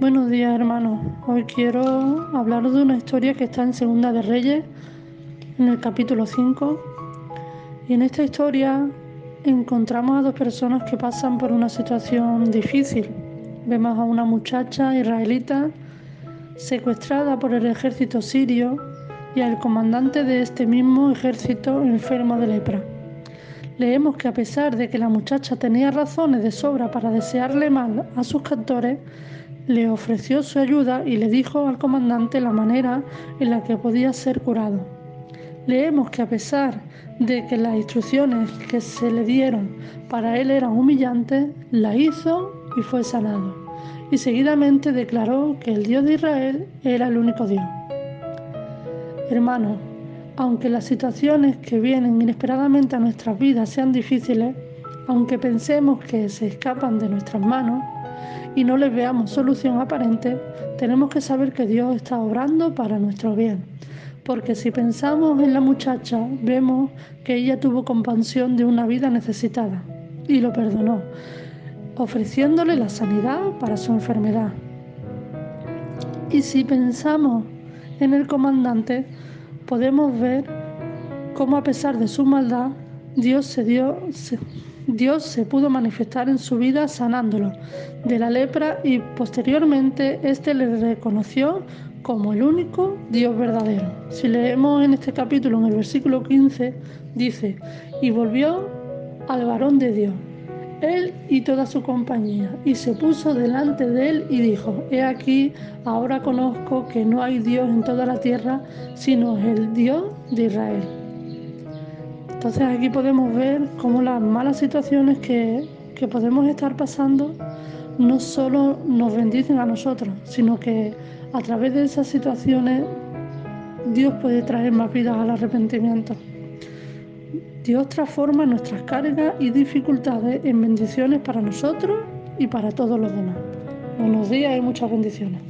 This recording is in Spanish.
Buenos días hermanos, hoy quiero hablaros de una historia que está en Segunda de Reyes, en el capítulo 5. Y en esta historia encontramos a dos personas que pasan por una situación difícil. Vemos a una muchacha israelita secuestrada por el ejército sirio y al comandante de este mismo ejército enfermo de lepra. Leemos que a pesar de que la muchacha tenía razones de sobra para desearle mal a sus captores, le ofreció su ayuda y le dijo al comandante la manera en la que podía ser curado. Leemos que a pesar de que las instrucciones que se le dieron para él eran humillantes, la hizo y fue sanado. Y seguidamente declaró que el Dios de Israel era el único Dios. Hermanos, aunque las situaciones que vienen inesperadamente a nuestras vidas sean difíciles, aunque pensemos que se escapan de nuestras manos, y no les veamos solución aparente, tenemos que saber que Dios está obrando para nuestro bien. Porque si pensamos en la muchacha, vemos que ella tuvo compasión de una vida necesitada y lo perdonó, ofreciéndole la sanidad para su enfermedad. Y si pensamos en el comandante, podemos ver cómo a pesar de su maldad, Dios se dio, Dios se pudo manifestar en su vida sanándolo de la lepra y posteriormente éste le reconoció como el único Dios verdadero. Si leemos en este capítulo, en el versículo 15, dice, y volvió al varón de Dios, él y toda su compañía, y se puso delante de él y dijo, he aquí, ahora conozco que no hay Dios en toda la tierra, sino el Dios de Israel. Entonces aquí podemos ver cómo las malas situaciones que, podemos estar pasando no solo nos bendicen a nosotros, sino que a través de esas situaciones Dios puede traer más vidas al arrepentimiento. Dios transforma nuestras cargas y dificultades en bendiciones para nosotros y para todos los demás. Buenos días y muchas bendiciones.